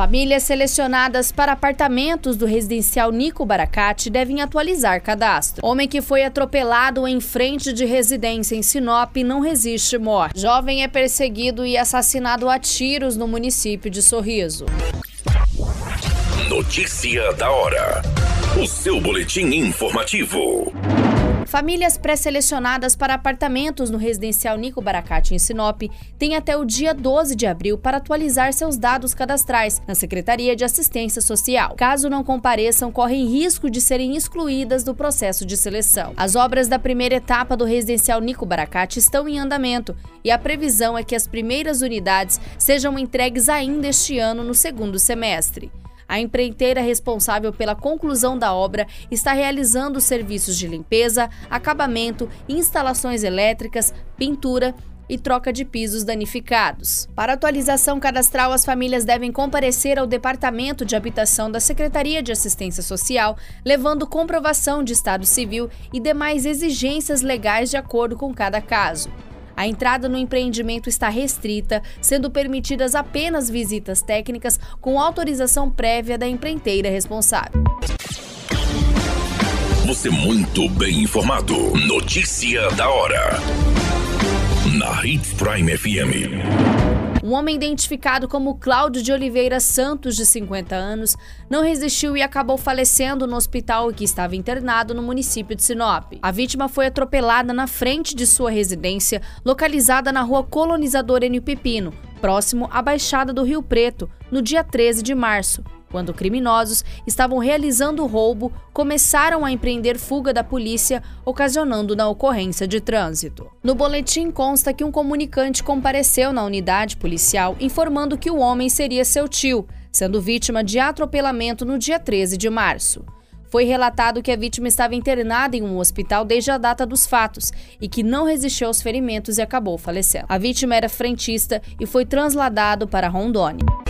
Famílias selecionadas para apartamentos do residencial Nico Baracate devem atualizar cadastro. Homem que foi atropelado em frente de residência em Sinop não resiste morte. Jovem é perseguido e assassinado a tiros no município de Sorriso. Notícia da hora. O seu boletim informativo. Famílias pré-selecionadas para apartamentos no residencial Nico Baracate em Sinop têm até o dia 12 de abril para atualizar seus dados cadastrais na Secretaria de Assistência Social. Caso não compareçam, correm risco de serem excluídas do processo de seleção. As obras da primeira etapa do residencial Nico Baracate estão em andamento e a previsão é que as primeiras unidades sejam entregues ainda este ano no segundo semestre. A empreiteira responsável pela conclusão da obra está realizando serviços de limpeza, acabamento, instalações elétricas, pintura e troca de pisos danificados. Para atualização cadastral, as famílias devem comparecer ao Departamento de Habitação da Secretaria de Assistência Social, levando comprovação de estado civil e demais exigências legais de acordo com cada caso. A entrada no empreendimento está restrita, sendo permitidas apenas visitas técnicas com autorização prévia da empreiteira responsável. Você muito bem informado. Notícia da hora. Na Hits Prime FM. Um homem identificado como Cláudio de Oliveira Santos, de 50 anos, não resistiu e acabou falecendo no hospital que estava internado no município de Sinop. A vítima foi atropelada na frente de sua residência, localizada na rua Colonizador Enio Pepino, próximo à Baixada do Rio Preto, no dia 13 de março quando criminosos estavam realizando o roubo, começaram a empreender fuga da polícia, ocasionando na ocorrência de trânsito. No boletim consta que um comunicante compareceu na unidade policial informando que o homem seria seu tio, sendo vítima de atropelamento no dia 13 de março. Foi relatado que a vítima estava internada em um hospital desde a data dos fatos e que não resistiu aos ferimentos e acabou falecendo. A vítima era frentista e foi transladado para Rondônia.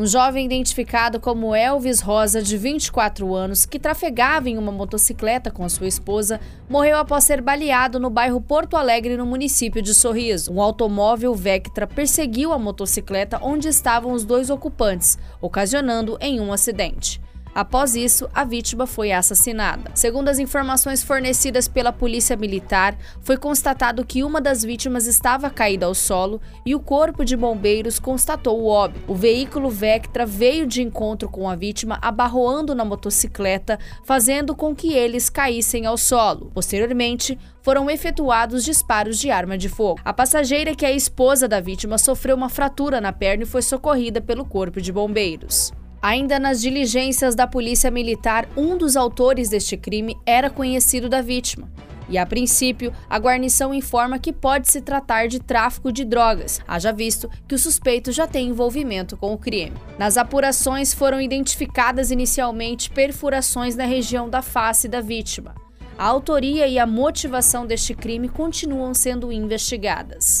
Um jovem identificado como Elvis Rosa, de 24 anos, que trafegava em uma motocicleta com sua esposa, morreu após ser baleado no bairro Porto Alegre, no município de Sorriso. Um automóvel Vectra perseguiu a motocicleta onde estavam os dois ocupantes, ocasionando em um acidente. Após isso, a vítima foi assassinada. Segundo as informações fornecidas pela Polícia Militar, foi constatado que uma das vítimas estava caída ao solo e o corpo de bombeiros constatou o óbito. O veículo Vectra veio de encontro com a vítima, abarroando na motocicleta, fazendo com que eles caíssem ao solo. Posteriormente, foram efetuados disparos de arma de fogo. A passageira, que é a esposa da vítima, sofreu uma fratura na perna e foi socorrida pelo corpo de bombeiros. Ainda nas diligências da Polícia Militar, um dos autores deste crime era conhecido da vítima. E a princípio, a guarnição informa que pode se tratar de tráfico de drogas, haja visto que o suspeito já tem envolvimento com o crime. Nas apurações foram identificadas inicialmente perfurações na região da face da vítima. A autoria e a motivação deste crime continuam sendo investigadas.